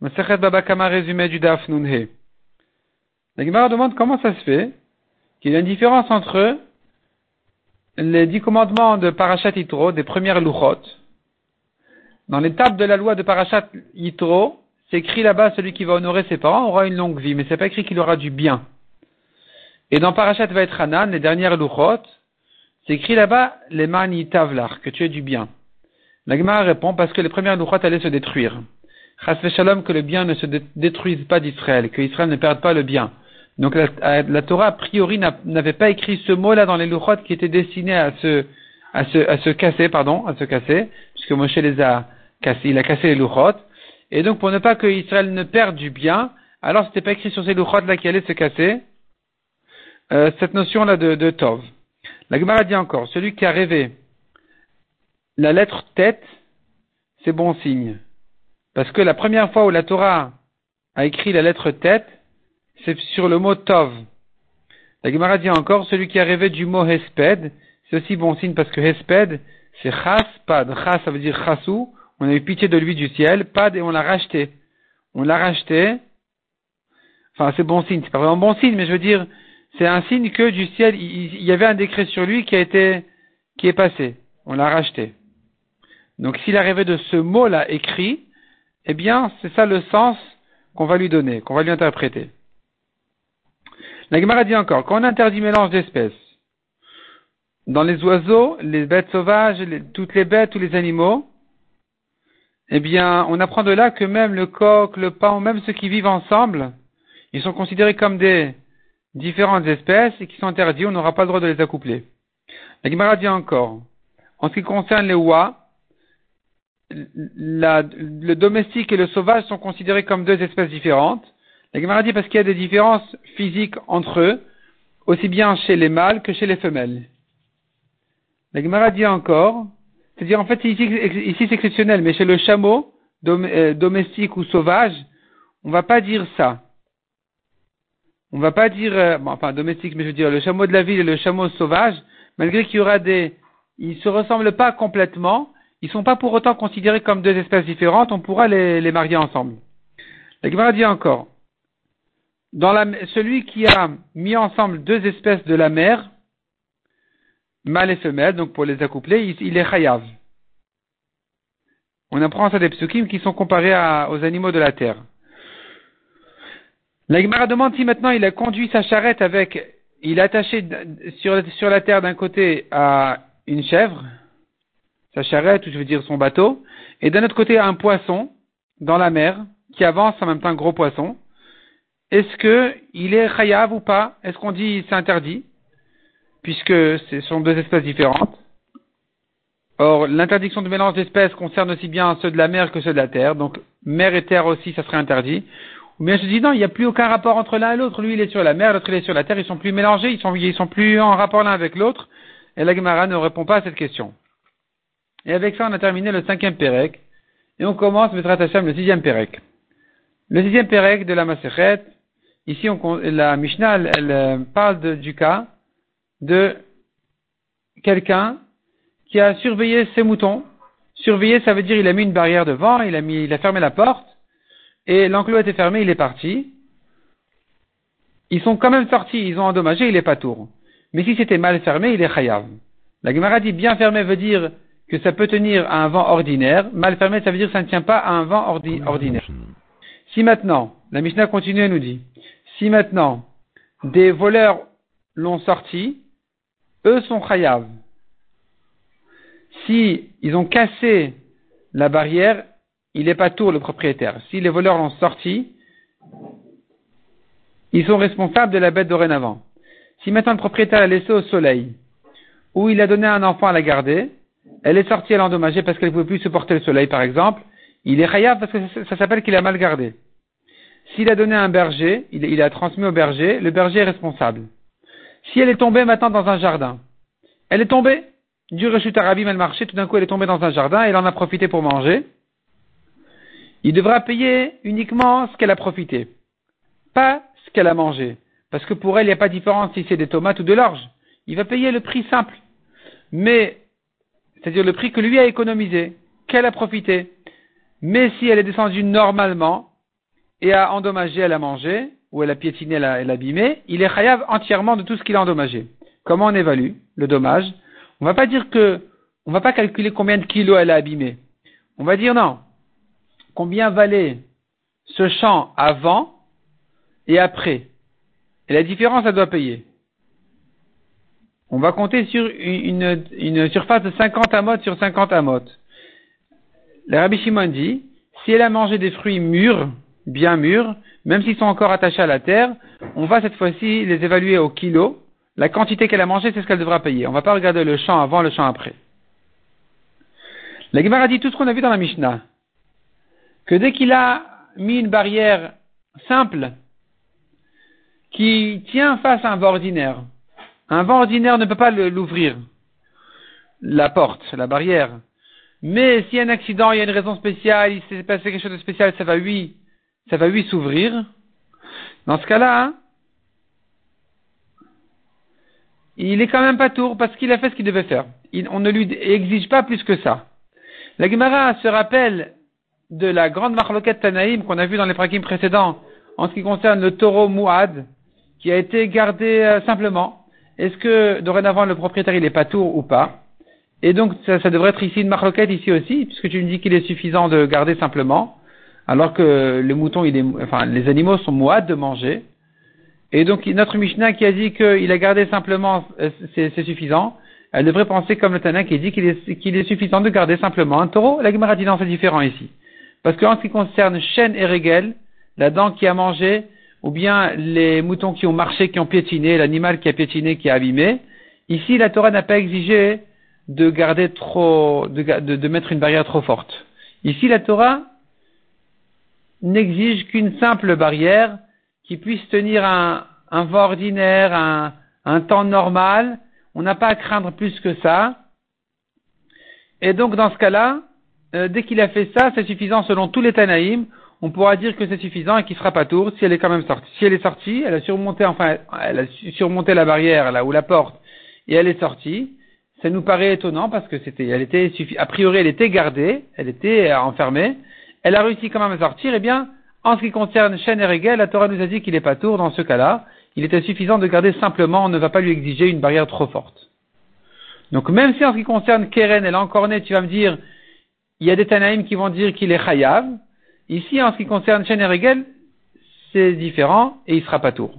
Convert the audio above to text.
Masechet Babakama résumé du Daf Nunhe. La Gemara demande comment ça se fait qu'il y a une différence entre les dix commandements de Parashat Yitro, des premières Luchot. Dans l'étape de la loi de Parashat Yitro, c'est écrit là-bas celui qui va honorer ses parents aura une longue vie, mais c'est pas écrit qu'il aura du bien. Et dans Parashat Vaetranan, les dernières Luchot, c'est écrit là-bas les mani tavlar, que tu aies du bien. La Gemara répond parce que les premières Luchot allaient se détruire. Shalom que le bien ne se détruise pas d'Israël, que Israël ne perde pas le bien. Donc la, Torah a priori n'avait pas écrit ce mot-là dans les Luchot qui était destiné à se, à se, à se casser, pardon, à se casser, puisque Moshe les a cassés, il a cassé les Luchot. Et donc pour ne pas que Israël ne perde du bien, alors c'était pas écrit sur ces Luchot là qui allaient se casser, euh, cette notion-là de, de Tov. La Gemara dit encore, celui qui a rêvé la lettre tête, c'est bon signe. Parce que la première fois où la Torah a écrit la lettre tête, c'est sur le mot Tov. La Gemara dit encore, celui qui a rêvé du mot Hesped, c'est aussi bon signe parce que Hesped, c'est Chas, Pad. Chas, ça veut dire Chassou. On a eu pitié de lui du ciel. Pad, et on l'a racheté. On l'a racheté. Enfin, c'est bon signe. C'est pas vraiment bon signe, mais je veux dire, c'est un signe que du ciel, il, y avait un décret sur lui qui a été, qui est passé. On l'a racheté. Donc, s'il a rêvé de ce mot-là écrit, eh bien, c'est ça le sens qu'on va lui donner, qu'on va lui interpréter. La Gemara dit encore, quand on interdit mélange d'espèces, dans les oiseaux, les bêtes sauvages, toutes les bêtes, tous les animaux, eh bien, on apprend de là que même le coq, le paon, même ceux qui vivent ensemble, ils sont considérés comme des différentes espèces et qui sont interdits, on n'aura pas le droit de les accoupler. La Gemara dit encore, en ce qui concerne les oies, le domestique et le sauvage sont considérés comme deux espèces différentes. La Gemara dit parce qu'il y a des différences physiques entre eux, aussi bien chez les mâles que chez les femelles. La Gemara dit encore, c'est-à-dire en fait ici, c'est exceptionnel, mais chez le chameau euh, domestique ou sauvage, on va pas dire ça. On va pas dire, euh, enfin domestique, mais je veux dire le chameau de la ville et le chameau sauvage, malgré qu'il y aura des, ils se ressemblent pas complètement, ils ne sont pas pour autant considérés comme deux espèces différentes, on pourra les, marier ensemble. La Gemara dit encore, dans la, celui qui a mis ensemble deux espèces de la mer, mâle et femelle, donc pour les accoupler, il, est chayav. On apprend ça des psukim qui sont comparés aux animaux de la terre. La Gemara demande si maintenant il a conduit sa charrette avec, il a attaché sur, sur la terre d'un côté à une chèvre, sa charrette, ou je veux dire son bateau, et d'un autre côté un poisson dans la mer qui avance en même temps un gros poisson. Est-ce que il est chayav ou pas? Est-ce qu'on dit c'est interdit? Puisque ce sont deux espèces différentes Or, l'interdiction de mélange d'espèces concerne aussi bien ceux de la mer que ceux de la terre. Donc, mer et terre aussi, ça serait interdit. Ou bien je dis non, il n'y a plus aucun rapport entre l'un et l'autre. Lui, il est sur la mer, l'autre, il est sur la terre. Ils sont plus mélangés, ils sont, sont plus en rapport l'un avec l'autre. Et la Gemara ne répond pas à cette question. Et avec ça, on a terminé le cinquième Pérec. Et on commence, Mesrat Hashem, le sixième Pérec. Le sixième Pérec de la Masechet, ici, on, la Mishnah, elle, euh, parle du cas de quelqu'un qui a surveillé ses moutons. Surveiller, ça veut dire il a mis une barrière devant, il a mis, il a fermé la porte, et l'enclos était fermé, il est parti. Ils sont quand même sortis, ils ont endommagé, il est pas tour. Mais si c'était mal fermé, il est chayav. La Gemara dit bien fermé veut dire que ça peut tenir à un vent ordinaire. Mal fermé, ça veut dire que ça ne tient pas à un vent ordinaire. Si maintenant, la Mishnah continue et nous dit, si maintenant des voleurs l'ont sorti, eux sont chayav. Si ils ont cassé la barrière, il n'est pas tour le propriétaire. Si les voleurs l'ont sorti, ils sont responsables de la bête dorénavant. Si maintenant le propriétaire l'a laissé au soleil, ou il a donné un enfant à la garder, elle est sortie, elle a endommagé parce qu'elle ne pouvait plus supporter le soleil, par exemple, il est chayav parce que ça, s'appelle qu'il a mal gardé. S'il a donné un berger, il, a transmis au berger, le berger est responsable. Si elle est tombée maintenant dans un jardin, elle est tombée, du rechute arabim, elle marchait, tout d'un coup elle est tombée dans un jardin, elle en a profité pour manger, il devra payer uniquement ce qu'elle a profité, pas ce qu'elle a mangé. Parce que pour elle, il n'y a pas de différence si c'est des tomates ou de l'orge. Il va payer le prix simple. Mais c'est-à-dire le prix que lui a économisé, qu'elle a profité. Mais si elle est descendue normalement, et a endommagé, elle a mangé, ou elle a piétiné, elle a, abîmé, il est chayav entièrement de tout ce qu'il a endommagé. Comment on évalue le dommage? On va pas dire que, on va pas calculer combien de kilos elle a abîmé. On va dire non. Combien valait ce champ avant et après? Et la différence, elle doit payer. On va compter sur une, surface de 50 amotes sur 50 amotes. Le Rabbi Shimon dit, si elle a mangé des fruits mûrs, bien mûrs, même s'ils sont encore attachés à la terre, on va cette fois-ci les évaluer au kilo. La quantité qu'elle a mangé, c'est ce qu'elle devra payer. On ne va pas regarder le champ avant, le champ après. La Gemara dit tout ce qu'on a vu dans la Mishnah. Que dès qu'il a mis une barrière simple qui tient face à un vent ordinaire, un vent ordinaire ne peut pas l'ouvrir, la porte, la barrière. Mais s'il y a un accident, il y a une raison spéciale, il s'est passé quelque chose de spécial, ça va lui ça va lui s'ouvrir. Dans ce cas-là, il est quand même pas tour parce qu'il a fait ce qu'il devait faire. on ne lui exige pas plus que ça. La Gemara se rappelle de la grande marloquette Tanaïm qu'on a vue dans les prakim précédents en ce qui concerne le taureau Mouad qui a été gardé euh, simplement. Est-ce que dorénavant le propriétaire il est pas tour ou pas? Et donc ça, devrait être ici une marloquette ici aussi puisque tu me dis qu'il est suffisant de garder simplement alors que le mouton, il est, enfin, les animaux sont moites de manger. Et donc, notre Mishnah qui a dit qu'il a gardé simplement, euh, c'est suffisant, elle devrait penser comme le Tana qui dit qu'il est, est suffisant de garder simplement un taureau. La Gemara dit non, c'est différent ici. Parce qu'en ce qui concerne chêne et régel, la dent qui a mangé, ou bien les moutons qui ont marché, qui ont piétiné, l'animal qui a piétiné, qui a abîmé, ici, la Torah n'a pas exigé de garder trop, de, mettre une barrière trop forte. Ici, la Torah n'exige qu'une simple barrière qui puisse tenir un, vent ordinaire, un, un temps normal. On n'a pas à craindre plus que ça. Et donc, dans ce cas-là, euh, dès qu'il a fait ça, c'est suffisant selon tous les Tanaïm. On pourra dire que c'est suffisant et qu'il sera pas tour si elle est quand même sortie. Si elle est sortie, elle a surmonté, enfin, elle a surmonté la barrière là ou la porte et elle est sortie. Ça nous paraît étonnant parce que c'était, elle était, a priori, elle était gardée, elle était enfermée elle a réussi quand même à sortir, eh bien, en ce qui concerne Shen et Regel, la Torah nous a dit qu'il n'est pas tour dans ce cas-là. Il était suffisant de garder simplement, on ne va pas lui exiger une barrière trop forte. Donc même si en ce qui concerne Keren, elle est encore née, tu vas me dire, il y a des Tanaïm qui vont dire qu'il est Chayav. Ici, en ce qui concerne Shen et Regel, c'est différent et il sera pas tour.